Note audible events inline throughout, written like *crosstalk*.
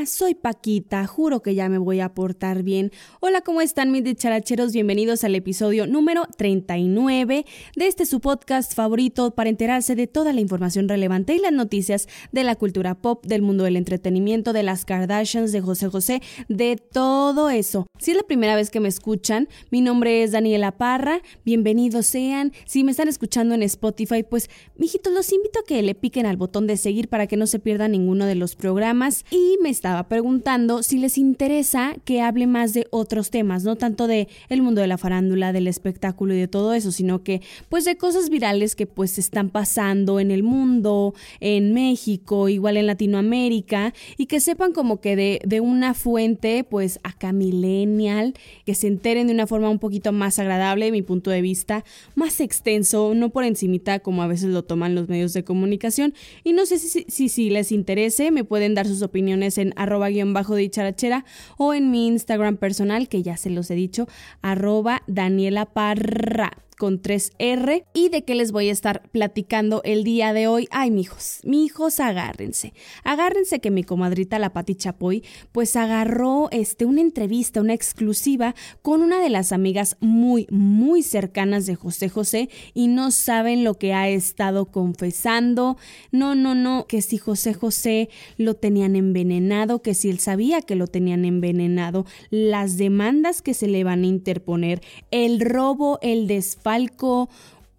Mamá, soy Paquita, juro que ya me voy a portar bien. Hola, ¿cómo están mis dicharacheros? Bienvenidos al episodio número 39 de este su podcast favorito para enterarse de toda la información relevante y las noticias de la cultura pop, del mundo del entretenimiento, de las Kardashians, de José José, de todo eso. Si es la primera vez que me escuchan, mi nombre es Daniela Parra, bienvenidos sean. Si me están escuchando en Spotify, pues, mijitos, los invito a que le piquen al botón de seguir para que no se pierdan ninguno de los programas y me estaba preguntando si les interesa que hable más de otros temas, no tanto de el mundo de la farándula, del espectáculo y de todo eso, sino que pues de cosas virales que pues están pasando en el mundo, en México, igual en Latinoamérica y que sepan como que de, de una fuente pues acá millennial, que se enteren de una forma un poquito más agradable de mi punto de vista, más extenso, no por encimita como a veces lo toman los medios de comunicación. Y no sé si, si, si les interese, me pueden dar sus opiniones en arroba guion bajo dicharachera o en mi Instagram personal, que ya se los he dicho, arroba Daniela Parra con 3R y de qué les voy a estar platicando el día de hoy. Ay, mijos, mijos, agárrense. Agárrense que mi comadrita la Pati Chapoy pues agarró este una entrevista, una exclusiva con una de las amigas muy muy cercanas de José José y no saben lo que ha estado confesando. No, no, no, que si José José lo tenían envenenado, que si él sabía que lo tenían envenenado, las demandas que se le van a interponer, el robo, el desfalco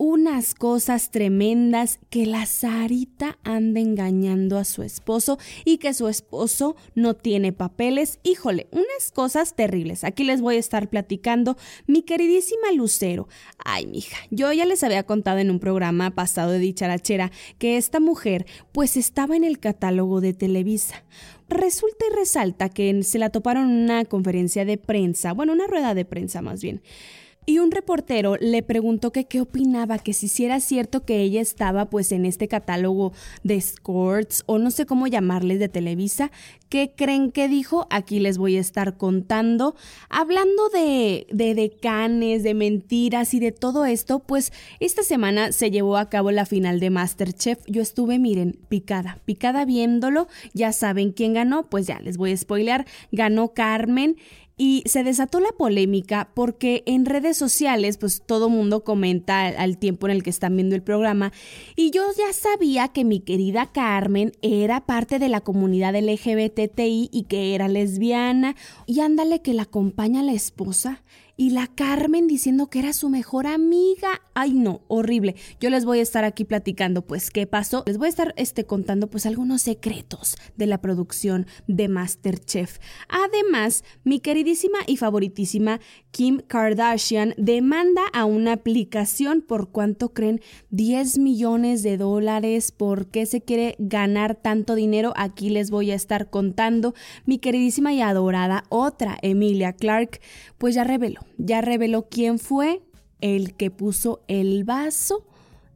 Unas cosas tremendas que la Sarita anda engañando a su esposo y que su esposo no tiene papeles. Híjole, unas cosas terribles. Aquí les voy a estar platicando mi queridísima Lucero. Ay, mija, yo ya les había contado en un programa pasado de dicharachera que esta mujer pues estaba en el catálogo de Televisa. Resulta y resalta que se la toparon en una conferencia de prensa, bueno, una rueda de prensa más bien y un reportero le preguntó que qué opinaba, que si era cierto que ella estaba pues en este catálogo de escorts o no sé cómo llamarles de Televisa. ¿Qué creen que dijo? Aquí les voy a estar contando. Hablando de, de decanes, de mentiras y de todo esto, pues esta semana se llevó a cabo la final de Masterchef. Yo estuve, miren, picada, picada viéndolo. Ya saben quién ganó, pues ya les voy a spoilear. Ganó Carmen y se desató la polémica porque en redes sociales pues todo mundo comenta al, tiempo en el que están viendo el programa. Y yo ya sabía que mi querida Carmen era parte de la comunidad LGBTI y que era lesbiana. Y ándale que la acompaña la esposa y la Carmen diciendo que era su mejor amiga. Ay, no, horrible. Yo les voy a estar aquí platicando, pues, qué pasó. Les voy a estar este, contando, pues, algunos secretos de la producción de Masterchef. Además, mi queridísima y favoritísima Kim Kardashian demanda a una aplicación por cuánto creen 10 millones de dólares. ¿Por qué se quiere ganar tanto dinero? Aquí les voy a estar contando. Mi queridísima y adorada otra Emilia Clark, pues ya reveló ya reveló quién fue el que puso el vaso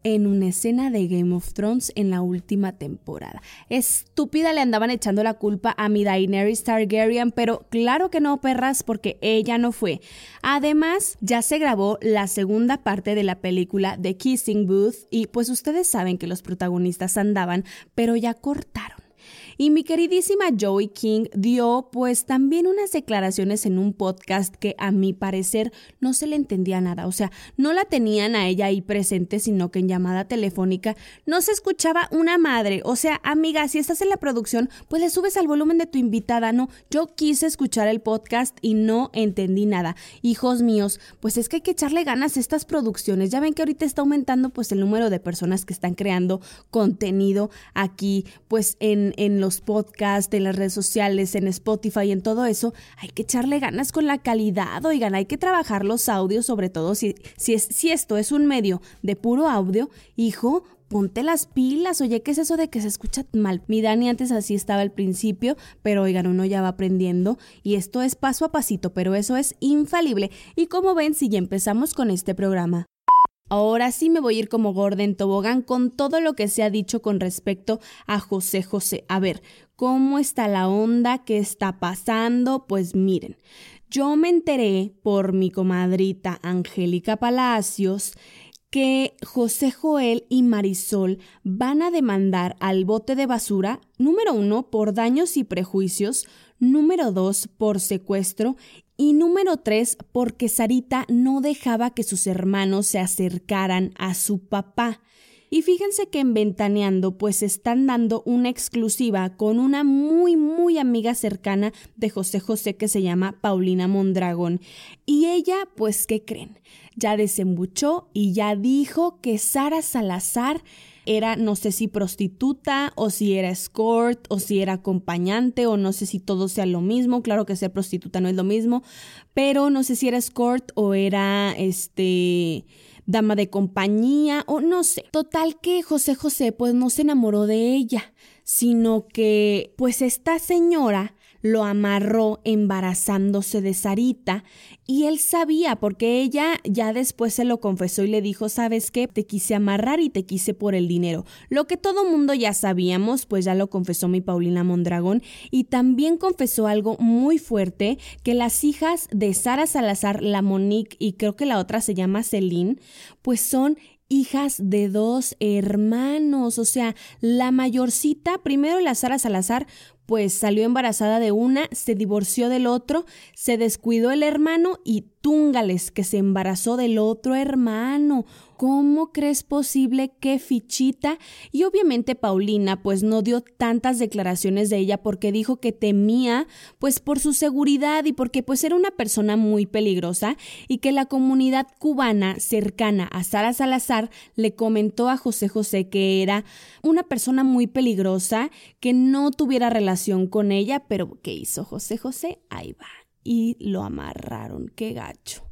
en una escena de Game of Thrones en la última temporada. Estúpida le andaban echando la culpa a mi Daenerys Targaryen, pero claro que no, perras, porque ella no fue. Además, ya se grabó la segunda parte de la película The Kissing Booth y pues ustedes saben que los protagonistas andaban, pero ya cortaron. Y mi queridísima Joey King dio pues también unas declaraciones en un podcast que a mi parecer no se le entendía nada. O sea, no la tenían a ella ahí presente, sino que en llamada telefónica no se escuchaba una madre. O sea, amiga, si estás en la producción, pues le subes al volumen de tu invitada. No, yo quise escuchar el podcast y no entendí nada. Hijos míos, pues es que hay que echarle ganas a estas producciones. Ya ven que ahorita está aumentando pues el número de personas que están creando contenido aquí pues en, en los podcasts, en las redes sociales, en Spotify, en todo eso, hay que echarle ganas con la calidad, oigan, hay que trabajar los audios, sobre todo si, si, es, si esto es un medio de puro audio, hijo, ponte las pilas, oye, ¿qué es eso de que se escucha mal? Mi Dani antes así estaba al principio, pero oigan, uno ya va aprendiendo y esto es paso a pasito, pero eso es infalible. Y como ven, si ya empezamos con este programa. Ahora sí me voy a ir como Gordon Tobogán con todo lo que se ha dicho con respecto a José José. A ver, ¿cómo está la onda? ¿Qué está pasando? Pues miren, yo me enteré por mi comadrita Angélica Palacios que José Joel y Marisol van a demandar al bote de basura, número uno, por daños y prejuicios, número dos, por secuestro y número tres, porque Sarita no dejaba que sus hermanos se acercaran a su papá. Y fíjense que en Ventaneando pues están dando una exclusiva con una muy muy amiga cercana de José José que se llama Paulina Mondragón. Y ella pues ¿qué creen? Ya desembuchó y ya dijo que Sara Salazar era no sé si prostituta o si era escort o si era acompañante o no sé si todo sea lo mismo, claro que ser prostituta no es lo mismo, pero no sé si era escort o era este dama de compañía o no sé. Total que José José pues no se enamoró de ella, sino que pues esta señora lo amarró embarazándose de Sarita y él sabía porque ella ya después se lo confesó y le dijo, sabes qué, te quise amarrar y te quise por el dinero. Lo que todo mundo ya sabíamos, pues ya lo confesó mi Paulina Mondragón y también confesó algo muy fuerte, que las hijas de Sara Salazar, la Monique y creo que la otra se llama Celine, pues son hijas de dos hermanos, o sea, la mayorcita, primero la Sara Salazar, pues salió embarazada de una, se divorció del otro, se descuidó el hermano y túngales que se embarazó del otro hermano. ¿Cómo crees posible que fichita? Y obviamente Paulina pues no dio tantas declaraciones de ella porque dijo que temía pues por su seguridad y porque pues era una persona muy peligrosa y que la comunidad cubana cercana a Sara Salazar le comentó a José José que era una persona muy peligrosa, que no tuviera relación con ella, pero ¿qué hizo José José? Ahí va. Y lo amarraron, qué gacho.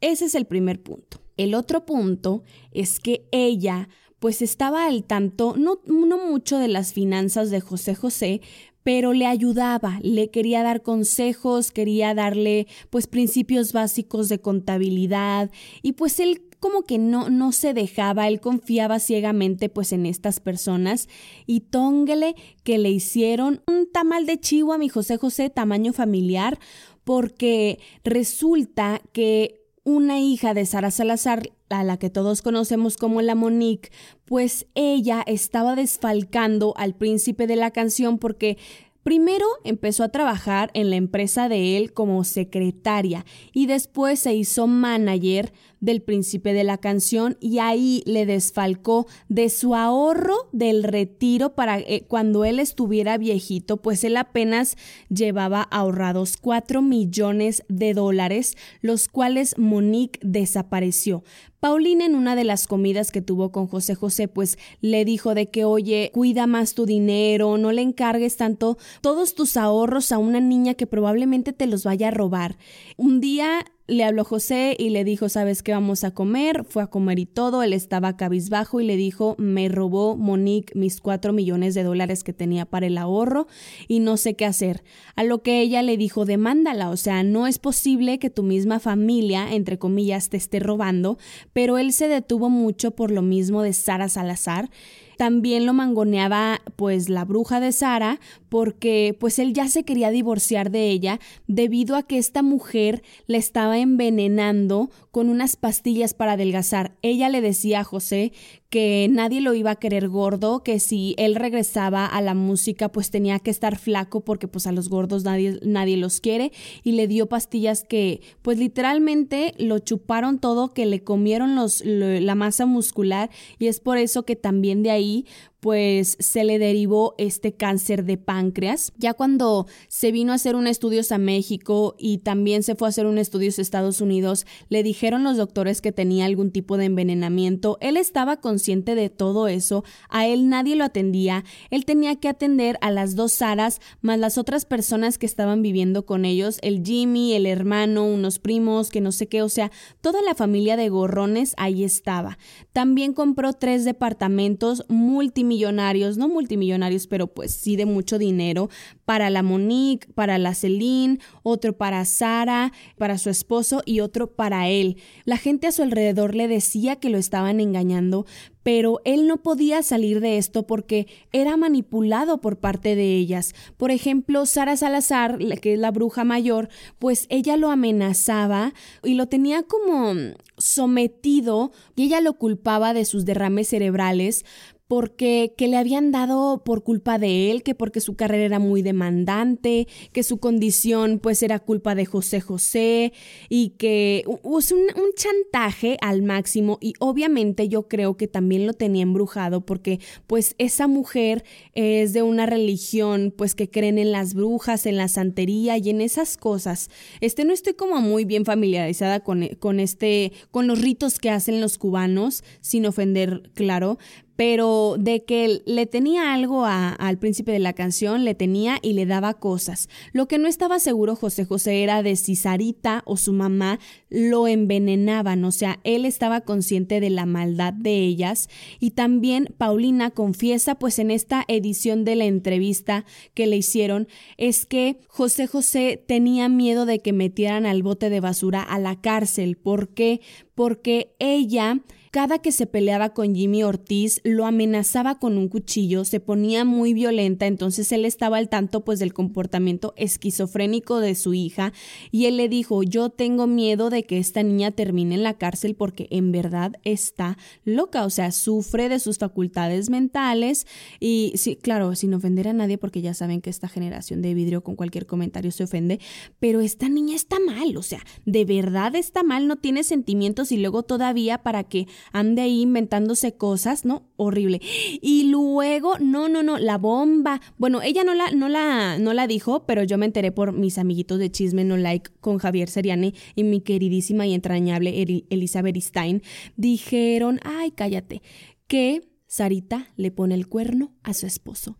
Ese es el primer punto. El otro punto es que ella pues estaba al tanto, no, mucho de las finanzas de José José, pero le ayudaba, le quería dar consejos, quería darle pues principios básicos de contabilidad y pues él como que no, no se dejaba, él confiaba ciegamente pues en estas personas y tóngale que le hicieron un tamal de chivo a mi José José tamaño familiar porque resulta que una hija de Sara Salazar, a la que todos conocemos como la Monique, pues ella estaba desfalcando al príncipe de la canción porque Primero empezó a trabajar en la empresa de él como secretaria y después se hizo manager del príncipe de la canción y ahí le desfalcó de su ahorro del retiro para eh, cuando él estuviera viejito, pues él apenas llevaba ahorrados 4 millones de dólares, los cuales Monique desapareció. Paulina en una de las comidas que tuvo con José José, pues le dijo de que, oye, cuida más tu dinero, no le encargues tanto todos tus ahorros a una niña que probablemente te los vaya a robar. Un día le habló José y le dijo, ¿sabes qué vamos a comer? Fue a comer y todo, él estaba cabizbajo y le dijo, me robó Monique mis cuatro millones de dólares que tenía para el ahorro y no sé qué hacer. A lo que ella le dijo, demándala, o sea, no es posible que tu misma familia, entre comillas, te esté robando, pero él se detuvo mucho por lo mismo de Sara Salazar también lo mangoneaba pues la bruja de Sara porque pues él ya se quería divorciar de ella debido a que esta mujer le estaba envenenando con unas pastillas para adelgazar. Ella le decía a José que nadie lo iba a querer gordo, que si él regresaba a la música pues tenía que estar flaco porque pues a los gordos nadie, nadie los quiere y le dio pastillas que pues literalmente lo chuparon todo, que le comieron los, la masa muscular y es por eso que también de ahí ahí pues se le derivó este cáncer de páncreas. Ya cuando se vino a hacer un estudios a México y también se fue a hacer un estudios a Estados Unidos, le dijeron los doctores que tenía algún tipo de envenenamiento. Él estaba consciente de todo eso, a él nadie lo atendía, él tenía que atender a las dos Saras más las otras personas que estaban viviendo con ellos, el Jimmy, el hermano, unos primos, que no sé qué, o sea, toda la familia de gorrones ahí estaba. También compró tres departamentos multimillonarios millonarios, no multimillonarios, pero pues sí de mucho dinero, para la Monique, para la Celine, otro para Sara, para su esposo y otro para él. La gente a su alrededor le decía que lo estaban engañando, pero él no podía salir de esto porque era manipulado por parte de ellas. Por ejemplo, Sara Salazar, que es la bruja mayor, pues ella lo amenazaba y lo tenía como sometido y ella lo culpaba de sus derrames cerebrales porque que le habían dado por culpa de él, que porque su carrera era muy demandante, que su condición pues era culpa de José José y que es un, un chantaje al máximo y obviamente yo creo que también lo tenía embrujado porque pues esa mujer es de una religión pues que creen en las brujas, en la santería y en esas cosas. Este no estoy como muy bien familiarizada con, con este, con los ritos que hacen los cubanos, sin ofender, claro, pero de que le tenía algo al príncipe de la canción, le tenía y le daba cosas. Lo que no estaba seguro José José era de si Sarita o su mamá lo envenenaban, o sea, él estaba consciente de la maldad de ellas y también Paulina confiesa pues en esta edición de la entrevista que le hicieron es que José José tenía miedo de que metieran al bote de basura a la cárcel. ¿Por qué? Porque ella cada que se peleaba con Jimmy Ortiz, lo amenazaba con un cuchillo, se ponía muy violenta, entonces él estaba al tanto pues del comportamiento esquizofrénico de su hija y él le dijo, yo tengo miedo de que esta niña termine en la cárcel porque en verdad está loca, o sea, sufre de sus facultades mentales y sí, claro, sin ofender a nadie porque ya saben que esta generación de vidrio con cualquier comentario se ofende, pero esta niña está mal, o sea, de verdad está mal, no tiene sentimientos y luego todavía para que ande ahí inventándose cosas, ¿no? Horrible. Y luego, no, no, no, la bomba. Bueno, ella no la, no la, no la dijo, pero yo me enteré por mis amiguitos de Chisme No Like con Javier Seriani y mi queridísima y entrañable Elizabeth Stein. Dijeron, ay, cállate, que Sarita le pone el cuerno a su esposo.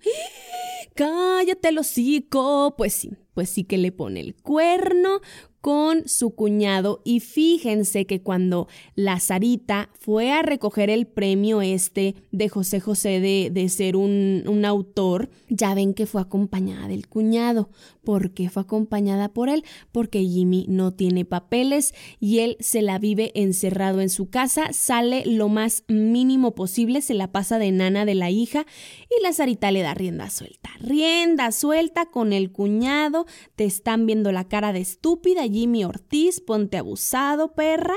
Cállate el hocico. Pues sí, pues sí que le pone el cuerno con su cuñado y fíjense que cuando la Sarita fue a recoger el premio este de José José de, de ser un, un, autor, ya ven que fue acompañada del cuñado. ¿Por qué fue acompañada por él? Porque Jimmy no tiene papeles y él se la vive encerrado en su casa, sale lo más mínimo posible, se la pasa de nana de la hija y la Sarita le da rienda suelta. Rienda suelta con el cuñado, te están viendo la cara de estúpida Jimmy Ortiz, ponte abusado, perra.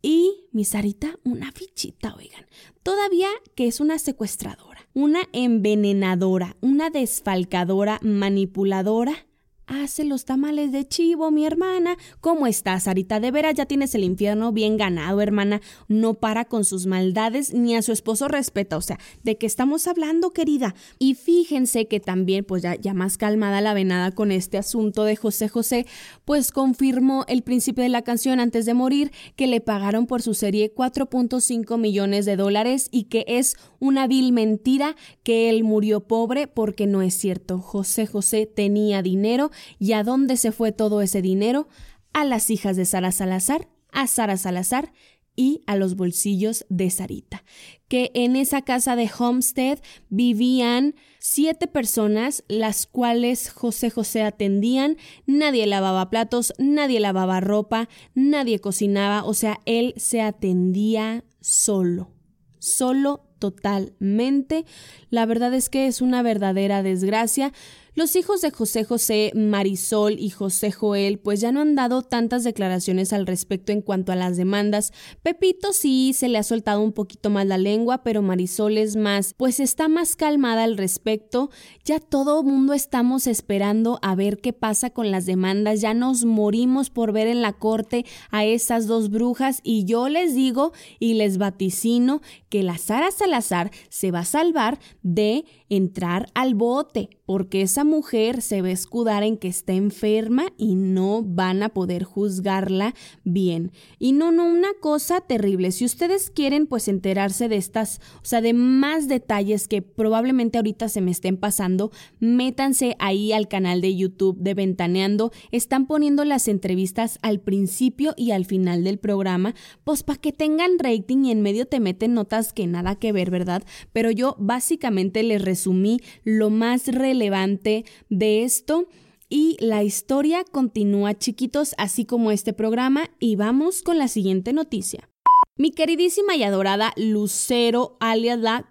Y mi Sarita, una fichita, oigan. Todavía que es una secuestradora, una envenenadora, una desfalcadora, manipuladora Hace los tamales de chivo, mi hermana. ¿Cómo estás, Sarita? De veras ya tienes el infierno bien ganado, hermana. No para con sus maldades ni a su esposo respeta. O sea, ¿de qué estamos hablando, querida? Y fíjense que también, pues ya, ya más calmada la venada con este asunto de José José, pues confirmó el príncipe de la canción antes de morir que le pagaron por su serie 4.5 millones de dólares y que es una vil mentira que él murió pobre porque no es cierto. José José tenía dinero ¿Y a dónde se fue todo ese dinero? A las hijas de Sara Salazar, a Sara Salazar y a los bolsillos de Sarita. Que en esa casa de Homestead vivían siete personas, las cuales José José atendían. Nadie lavaba platos, nadie lavaba ropa, nadie cocinaba, o sea, él se atendía solo. Solo totalmente. La verdad es que es una verdadera desgracia. Los hijos de José José, Marisol y José Joel, pues ya no han dado tantas declaraciones al respecto en cuanto a las demandas. Pepito sí se le ha soltado un poquito más la lengua, pero Marisol es más, pues está más calmada al respecto. Ya todo mundo estamos esperando a ver qué pasa con las demandas. Ya nos morimos por ver en la corte a esas dos brujas y yo les digo y les vaticino que la Sara Salazar se va a salvar de entrar al bote, porque esa mujer se va escudar en que está enferma y no van a poder juzgarla bien. Y no, no, una cosa terrible. Si ustedes quieren pues enterarse de estas, o sea, de más detalles que probablemente ahorita se me estén pasando, métanse ahí al canal de YouTube de Ventaneando. Están poniendo las entrevistas al principio y al final del programa, pues para que tengan rating y en medio te meten notas que nada que ver, ¿verdad? Pero yo básicamente les resumí lo más relevante de esto. Y la historia continúa, chiquitos, así como este programa, y vamos con la siguiente noticia. Mi queridísima y adorada Lucero, alias la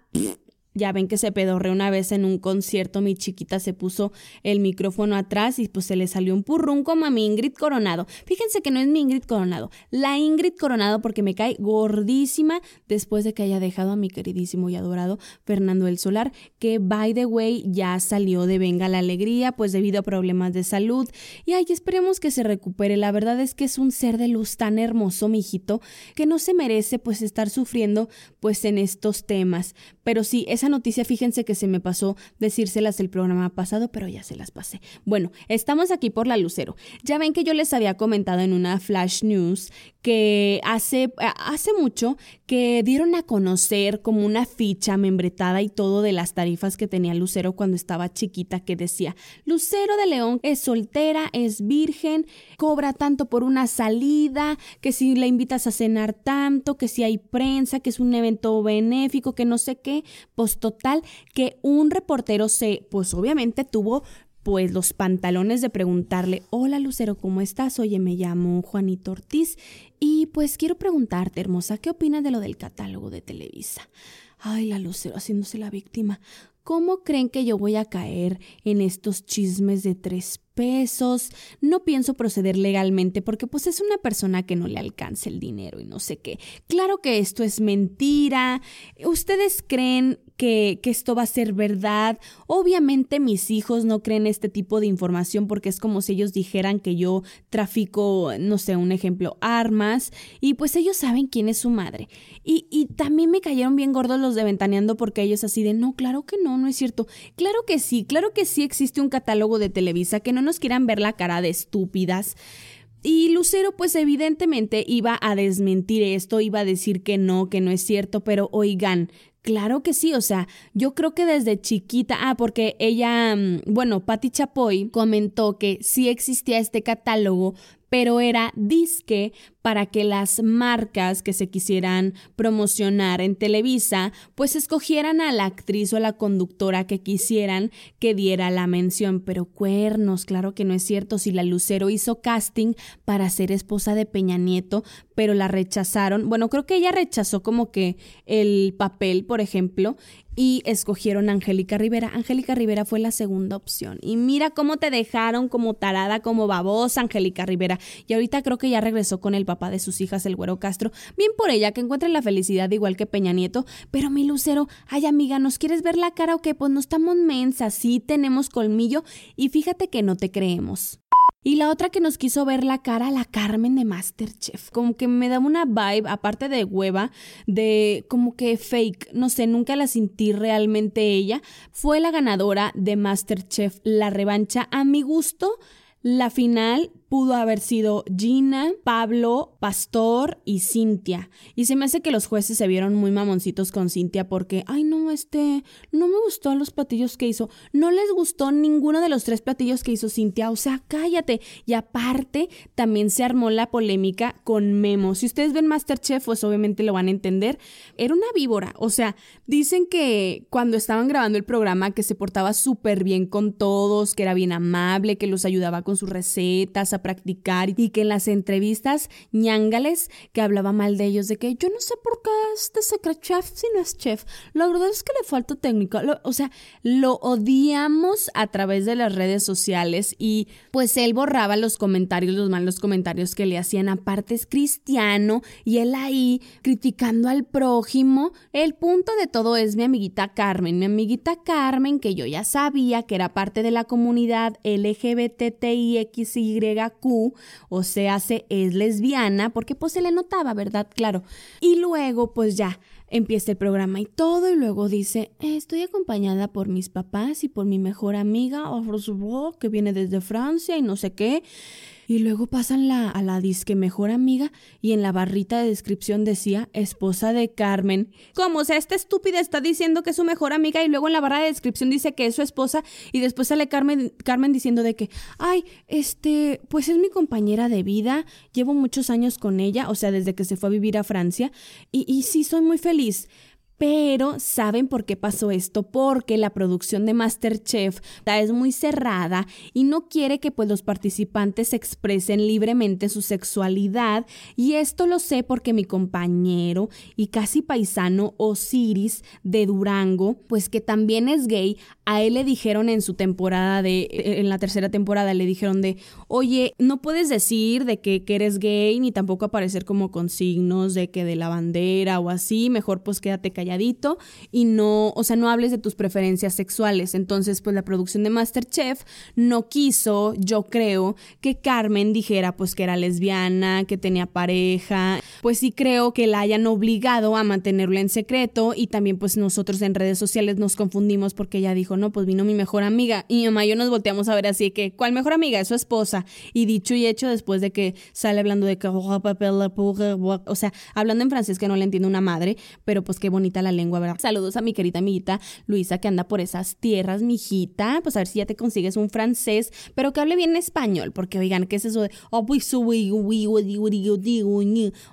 ya ven que se pedorreó una vez en un concierto, mi chiquita se puso el micrófono atrás y pues se le salió un purrún como a mi Ingrid Coronado. Fíjense que no es mi Ingrid Coronado, la Ingrid Coronado porque me cae gordísima después de que haya dejado a mi queridísimo y adorado Fernando el Solar, que by the way ya salió de Venga la Alegría, pues debido a problemas de salud. Y ay, esperemos que se recupere. La verdad es que es un ser de luz tan hermoso, mi hijito, que no se merece pues estar sufriendo pues en estos temas. Pero sí, es noticia, fíjense que se me pasó decírselas el programa pasado, pero ya se las pasé. Bueno, estamos aquí por la Lucero. Ya ven que yo les había comentado en una flash news que hace, hace mucho que dieron a conocer como una ficha membretada y todo de las tarifas que tenía Lucero cuando estaba chiquita que decía, Lucero de León es soltera, es virgen, cobra tanto por una salida, que si le invitas a cenar tanto, que si hay prensa, que es un evento benéfico, que no sé qué, pues total que un reportero se, pues obviamente tuvo pues los pantalones de preguntarle, hola Lucero, ¿cómo estás? Oye, me llamo Juanito Ortiz y pues quiero preguntarte, hermosa, ¿qué opinas de lo del catálogo de Televisa? Ay, la Lucero haciéndose la víctima. ¿Cómo creen que yo voy a caer en estos chismes de tres pesos? No pienso proceder legalmente porque pues es una persona que no le alcanza el dinero y no sé qué. Claro que esto es mentira. ¿Ustedes creen que, esto va a ser verdad. Obviamente mis hijos no creen este tipo de información porque es como si ellos dijeran que yo trafico, no sé, un ejemplo, armas y pues ellos saben quién es su madre. Y, y también me cayeron bien gordos los de Ventaneando porque ellos así de, no, claro que no, no es cierto. Claro que sí, claro que sí existe un catálogo de Televisa, que no nos quieran ver la cara de estúpidas. Y Lucero pues evidentemente iba a desmentir esto, iba a decir que no, que no es cierto, pero oigan, Claro que sí, o sea, yo creo que desde chiquita, ah, porque ella, mm, bueno, Patti Chapoy comentó que sí existía este catálogo, pero era disque para que las marcas que se quisieran promocionar en Televisa, pues escogieran a la actriz o a la conductora que quisieran que diera la mención. Pero cuernos, claro que no es cierto. Si la Lucero hizo casting para ser esposa de Peña Nieto, pero la rechazaron. Bueno, creo que ella rechazó como que el papel, por ejemplo, y escogieron a Angélica Rivera. Angélica Rivera fue la segunda opción. Y mira cómo te dejaron como tarada, como babosa, Angélica Rivera. Y ahorita creo que ya regresó con el papá de sus hijas, el güero Castro. Bien por ella, que encuentre la felicidad igual que Peña Nieto. Pero mi Lucero, ay amiga, ¿nos quieres ver la cara o qué? Pues no estamos mensas, sí tenemos colmillo. Y fíjate que no te creemos. Y la otra que nos quiso ver la cara, la Carmen de Masterchef. Como que me da una vibe, aparte de hueva, de como que fake. No sé, nunca la sentí realmente ella. Fue la ganadora de Masterchef La Revancha. A mi gusto, la final pudo haber sido Gina, Pablo, Pastor y Cintia. Y se me hace que los jueces se vieron muy mamoncitos con Cintia porque, ay no, este, no me gustó los platillos que hizo. No les gustó ninguno de los tres platillos que hizo Cintia. O sea, cállate. Y aparte, también se armó la polémica con Memo. Si ustedes ven Masterchef, pues obviamente lo van a entender. Era una víbora. O sea, dicen que cuando estaban grabando el programa que se portaba súper bien con todos, que era bien amable, que los ayudaba con sus recetas, practicar y que en las entrevistas ñangales que hablaba mal de ellos, de que yo no sé por qué este secret chef si no es chef. La verdad es que le falta técnica. o sea, lo odiamos a través de las redes sociales y pues él borraba los comentarios, los malos comentarios que le hacían. Aparte es cristiano y él ahí criticando al prójimo. El punto de todo es mi amiguita Carmen. Mi amiguita Carmen, que yo ya sabía que era parte de la comunidad LGBTIXYQ, o sea, se es lesbiana, porque pues se le notaba, ¿verdad? Claro. Y luego, pues ya empieza el programa y todo, y luego dice, estoy acompañada por mis papás y por mi mejor amiga, que viene desde Francia y no sé qué. Y luego pasan la, a la disque mejor amiga y en la barrita de descripción decía esposa de Carmen. Como o sea, esta estúpida está diciendo que es su mejor amiga y luego en la barra de descripción dice que es su esposa y después sale Carmen, Carmen diciendo de que, ay, este, pues es mi compañera de vida, llevo muchos años con ella, o sea, desde que se fue a vivir a Francia y, y sí, soy muy feliz. Pero ¿saben por qué pasó esto? Porque la producción de Masterchef es muy cerrada y no quiere que pues los participantes expresen libremente su sexualidad y esto lo sé porque mi compañero y casi paisano Osiris de Durango, pues que también es gay, a él le dijeron en su temporada de en la tercera temporada le dijeron de, "Oye, no puedes decir de que, que eres gay ni tampoco aparecer como con signos de que de la bandera o así, mejor pues quédate callado calladito y no, o sea, no hables de tus preferencias sexuales. Entonces, pues la producción de Masterchef no quiso, yo creo, que Carmen dijera pues que era lesbiana, que tenía pareja. Pues sí creo que la hayan obligado a mantenerlo en secreto y también pues nosotros en redes sociales nos confundimos porque ella dijo, no, pues vino mi mejor amiga y mi mamá yo nos volteamos a ver así que, ¿cuál mejor amiga? Es su esposa. Y dicho y hecho después de que sale hablando de que, o sea, hablando en francés que no le entiendo una madre, pero pues qué bonito la lengua, ¿verdad? Saludos a mi querida amiguita Luisa que anda por esas tierras, mijita. Pues a ver si ya te consigues un francés, pero que hable bien español, porque oigan, ¿qué es eso de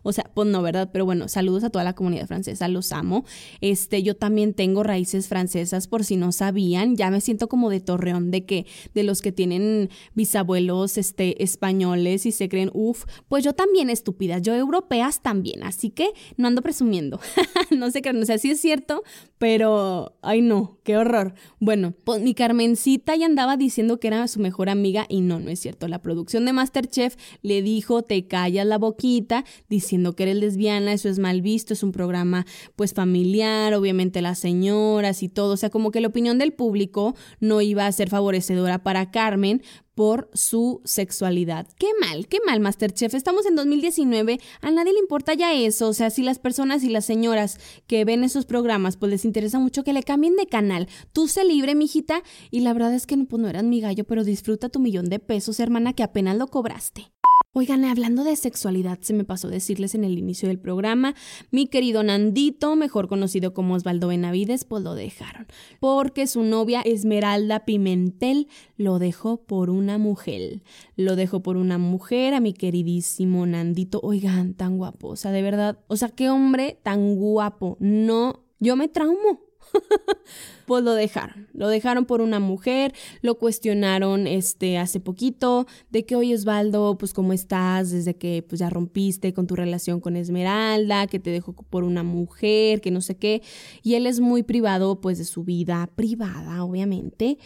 o sea, pues no, ¿verdad? Pero bueno, saludos a toda la comunidad francesa, los amo. Este, yo también tengo raíces francesas, por si no sabían, ya me siento como de Torreón, de que, de los que tienen bisabuelos, este, españoles y se creen, uff, pues yo también estúpida, yo europeas también, así que no ando presumiendo, *laughs* no sé qué, no sé sí es cierto, pero, ay no, qué horror. Bueno, pues mi Carmencita ya andaba diciendo que era su mejor amiga y no, no es cierto. La producción de Masterchef le dijo, te callas la boquita, diciendo que eres lesbiana, eso es mal visto, es un programa pues familiar, obviamente las señoras y todo, o sea, como que la opinión del público no iba a ser favorecedora para Carmen, por su sexualidad. Qué mal, qué mal, Masterchef. Estamos en 2019, a nadie le importa ya eso. O sea, si las personas y las señoras que ven esos programas, pues les interesa mucho que le cambien de canal. Tú sé libre, mijita. Y la verdad es que pues, no eras mi gallo, pero disfruta tu millón de pesos, hermana, que apenas lo cobraste. Oigan, hablando de sexualidad, se me pasó decirles en el inicio del programa, mi querido Nandito, mejor conocido como Osvaldo Benavides, pues lo dejaron, porque su novia Esmeralda Pimentel lo dejó por una mujer. Lo dejó por una mujer a mi queridísimo Nandito. Oigan, tan guapo, o sea, de verdad, o sea, qué hombre tan guapo. No, yo me traumo. *laughs* pues lo dejaron, lo dejaron por una mujer, lo cuestionaron este hace poquito de que oye Osvaldo, pues cómo estás desde que pues ya rompiste con tu relación con Esmeralda, que te dejó por una mujer, que no sé qué, y él es muy privado pues de su vida privada, obviamente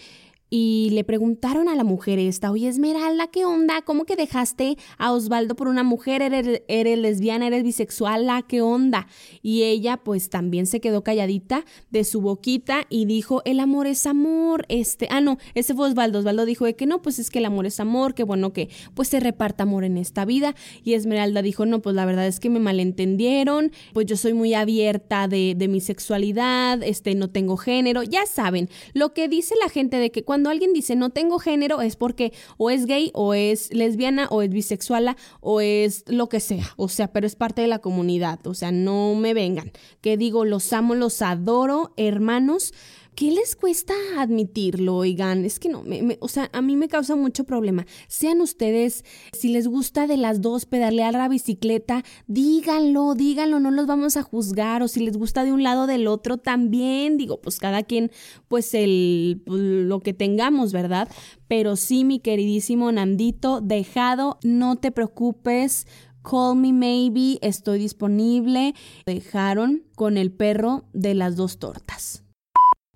y le preguntaron a la mujer esta, oye Esmeralda, ¿qué onda? ¿Cómo que dejaste a Osvaldo por una mujer? ¿Eres, eres lesbiana? ¿Eres bisexual? ¿Qué onda? Y ella pues también se quedó calladita de su boquita y dijo, el amor es amor. Este, ah, no, ese fue Osvaldo. Osvaldo dijo de que no, pues es que el amor es amor, que bueno que pues se reparta amor en esta vida. Y Esmeralda dijo, no, pues la verdad es que me malentendieron, pues yo soy muy abierta de, de mi sexualidad, este, no tengo género. Ya saben, lo que dice la gente de que cuando cuando alguien dice no tengo género es porque o es gay o es lesbiana o es bisexual o es lo que sea, o sea, pero es parte de la comunidad, o sea, no me vengan, que digo, los amo, los adoro, hermanos, ¿Qué les cuesta admitirlo, oigan? Es que no, o sea, a mí me causa mucho problema. Sean ustedes, si les gusta de las dos pedalear la bicicleta, díganlo, díganlo, no los vamos a juzgar. O si les gusta de un lado del otro, también, digo, pues cada quien, pues el, pues, lo que tengamos, ¿verdad? Pero sí, mi queridísimo Nandito, dejado, no te preocupes. Call me maybe, estoy disponible. Dejaron con el perro de las dos tortas.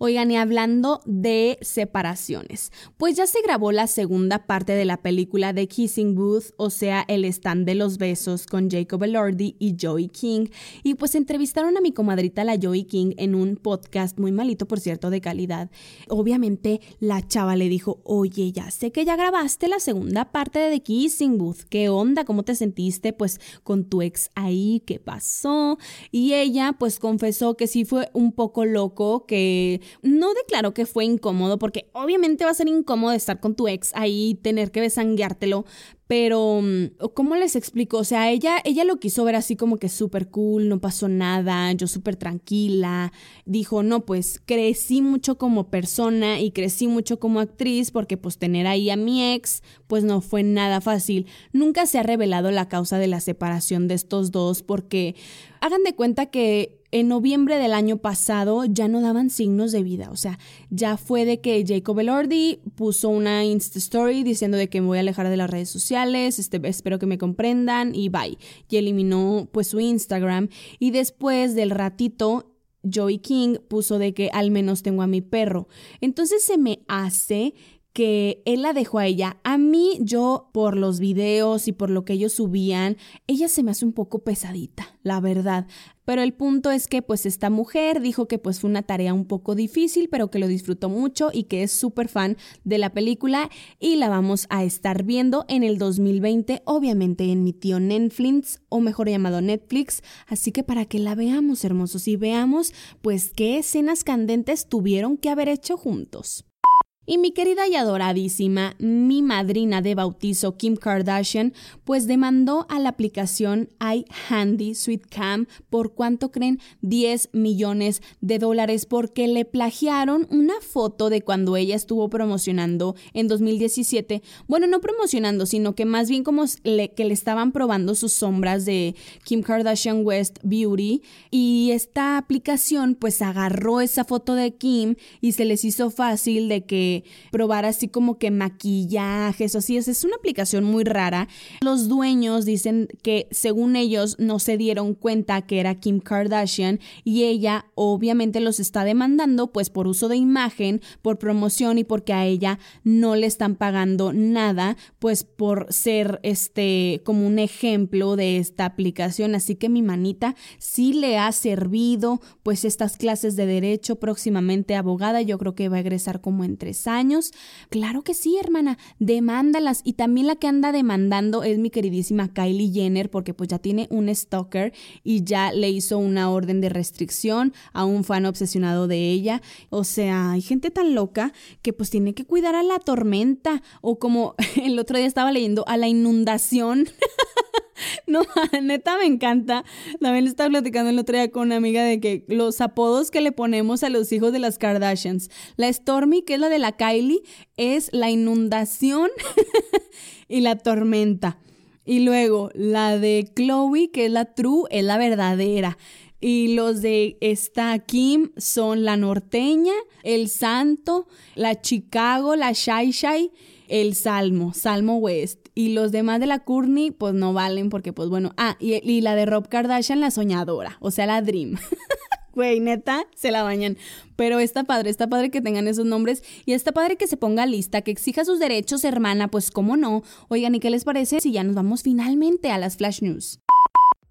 Oigan, y hablando de separaciones, pues ya se grabó la segunda parte de la película de Kissing Booth, o sea, el stand de los besos con Jacob Elordi y Joey King, y pues entrevistaron a mi comadrita la Joey King en un podcast muy malito, por cierto, de calidad. Obviamente la chava le dijo, oye, ya sé que ya grabaste la segunda parte de The Kissing Booth, ¿qué onda? ¿Cómo te sentiste pues con tu ex ahí? ¿Qué pasó? Y ella pues confesó que sí fue un poco loco, que no declaró que fue incómodo, porque obviamente va a ser incómodo estar con tu ex ahí, tener que besangueártelo, pero, mm, ¿cómo les explico? O sea, ella, ella lo quiso ver así como que súper cool, no pasó nada, yo súper tranquila. Dijo, no, pues crecí mucho como persona y crecí mucho como actriz porque pues tener ahí a mi ex, pues no fue nada fácil. Nunca se ha revelado la causa de la separación de estos dos porque hagan de cuenta que en noviembre del año pasado ya no daban signos de vida. O sea, ya fue de que Jacob Elordi puso una Insta Story diciendo de que me voy a alejar de las redes sociales, este, espero que me comprendan y bye. Y eliminó pues su Instagram. Y después del ratito, Joey King puso de que al menos tengo a mi perro. Entonces se me hace que él la dejó a ella. A mí, yo, por los videos y por lo que ellos subían, ella se me hace un poco pesadita, la verdad. Pero el punto es que pues esta mujer dijo que pues fue una tarea un poco difícil, pero que lo disfrutó mucho y que es súper fan de la película y la vamos a estar viendo en el 2020, obviamente en mi tío Netflix o mejor llamado Netflix, así que para que la veamos hermosos y veamos pues qué escenas candentes tuvieron que haber hecho juntos. Y mi querida y adoradísima, mi madrina de bautizo Kim Kardashian, pues demandó a la aplicación iHandy Cam por cuánto creen 10 millones de dólares porque le plagiaron una foto de cuando ella estuvo promocionando en 2017. Bueno, no promocionando, sino que más bien como le, que le estaban probando sus sombras de Kim Kardashian West Beauty. Y esta aplicación pues agarró esa foto de Kim y se les hizo fácil de que probar así como que maquillajes o así. Es, es una aplicación muy rara. Los dueños dicen que según ellos no se dieron cuenta que era Kim Kardashian y ella obviamente los está demandando pues por uso de imagen, por promoción y porque a ella no le están pagando nada pues por ser este como un ejemplo de esta aplicación. Así que mi manita sí le ha servido pues estas clases de derecho próximamente abogada. Yo creo que va a egresar como en tres años? Claro que sí, hermana, demándalas. Y también la que anda demandando es mi queridísima Kylie Jenner, porque pues ya tiene un stalker y ya le hizo una orden de restricción a un fan obsesionado de ella. O sea, hay gente tan loca que pues tiene que cuidar a la tormenta o como *laughs* el otro día estaba leyendo a la inundación. *laughs* *laughs* No, *laughs* neta me encanta. También le estaba platicando el otro día con una amiga de que los apodos que le ponemos a los hijos de las Kardashians. La Stormy, que es la de la Kylie, es la inundación *laughs* y la tormenta. Y luego la de Chloe, que es la true, es la verdadera. Y los de esta Kim son la norteña, el santo, la Chicago, la Shai Shai el Salmo, Salmo West. Y los demás de la Courtney, pues no valen porque, pues bueno. Ah, y, la de Rob Kardashian, la soñadora, o sea, la Dream. *laughs* Güey, neta, se la bañan. Pero está padre, está padre que tengan esos nombres y está padre que se ponga lista, que exija sus derechos, hermana, pues cómo no. Oigan, ¿y qué les parece si ya nos vamos finalmente a las Flash News?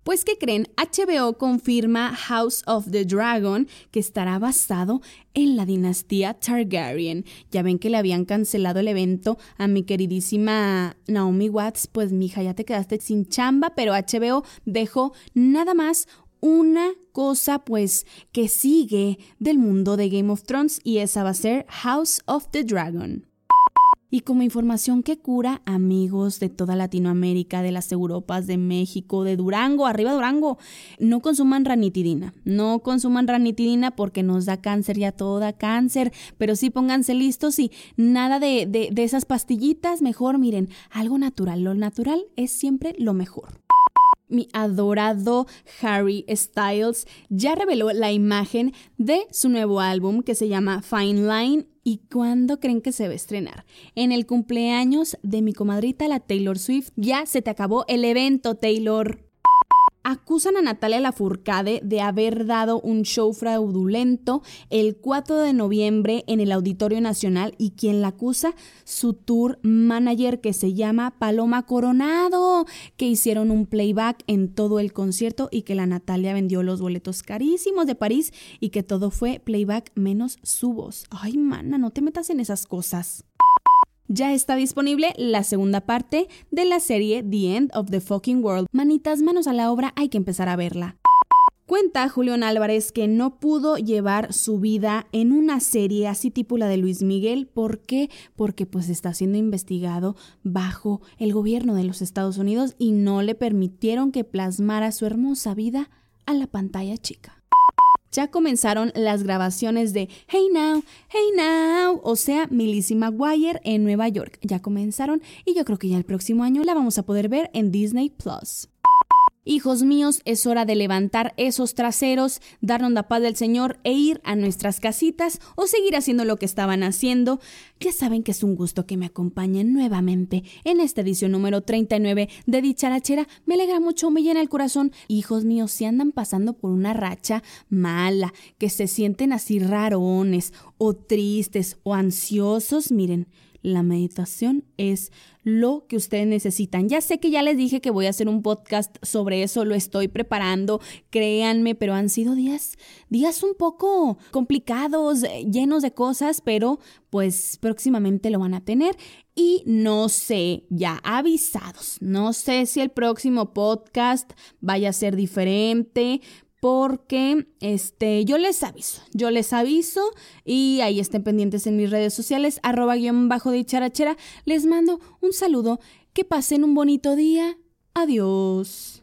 Pues que creen, HBO confirma House of the Dragon que estará basado en la dinastía Targaryen. Ya ven que le habían cancelado el evento a mi queridísima Naomi Watts, pues mija, ya te quedaste sin chamba, pero HBO dejó nada más una cosa pues que sigue del mundo de Game of Thrones y esa va a ser House of the Dragon. Y como información que cura, amigos de toda Latinoamérica, de las Europas, de México, de Durango, arriba Durango, no consuman ranitidina. No consuman ranitidina porque nos da cáncer, ya todo da cáncer, pero sí pónganse listos y nada de, de, de esas pastillitas, mejor miren, algo natural. Lo natural es siempre lo mejor mi adorado Harry Styles ya reveló la imagen de su nuevo álbum que se llama Fine Line ¿Y cuándo creen que se va a estrenar? En el cumpleaños de mi comadrita, la Taylor Swift. Ya se te acabó el evento, Taylor acusan a Natalia Lafourcade de haber dado un show fraudulento el 4 de noviembre en el Auditorio Nacional y quien la acusa, su tour manager que se llama Paloma Coronado, que hicieron un playback en todo el concierto y que la Natalia vendió los boletos carísimos de París y que todo fue playback menos su voz. Ay, mana, no te metas en esas cosas ya está disponible la segunda parte de la serie The End of the Fucking World. Manitas, manos a la obra, hay que empezar a verla. Cuenta Julián Álvarez que no pudo llevar su vida en una serie así tipo la de Luis Miguel. ¿Por qué? Porque pues está siendo investigado bajo el gobierno de los Estados Unidos y no le permitieron que plasmara su hermosa vida a la pantalla chica ya comenzaron las grabaciones de Hey Now, Hey Now, o sea, Millie Maguire en Nueva York. Ya comenzaron y yo creo que ya el próximo año la vamos a poder ver en Disney Plus. Hijos míos, es hora de levantar esos traseros, darnos la paz del Señor e ir a nuestras casitas o seguir haciendo lo que estaban haciendo. Ya saben que es un gusto que me acompañen nuevamente en esta edición número 39 de Dicharachera. Me alegra mucho, me llena el corazón. Hijos míos, si andan pasando por una racha mala, que se sienten así rarones o tristes o ansiosos, miren, la meditación es lo que ustedes necesitan. Ya sé que ya les dije que voy a hacer un podcast sobre eso, lo estoy preparando, créanme, pero han sido días, días un poco complicados, llenos de cosas, pero pues próximamente lo van a tener y no sé, ya avisados, no sé si el próximo podcast vaya a ser diferente, porque este, yo les aviso, yo les aviso y ahí estén pendientes en mis redes sociales, arroba guion bajo de charachera. Les mando un saludo, que pasen un bonito día. Adiós.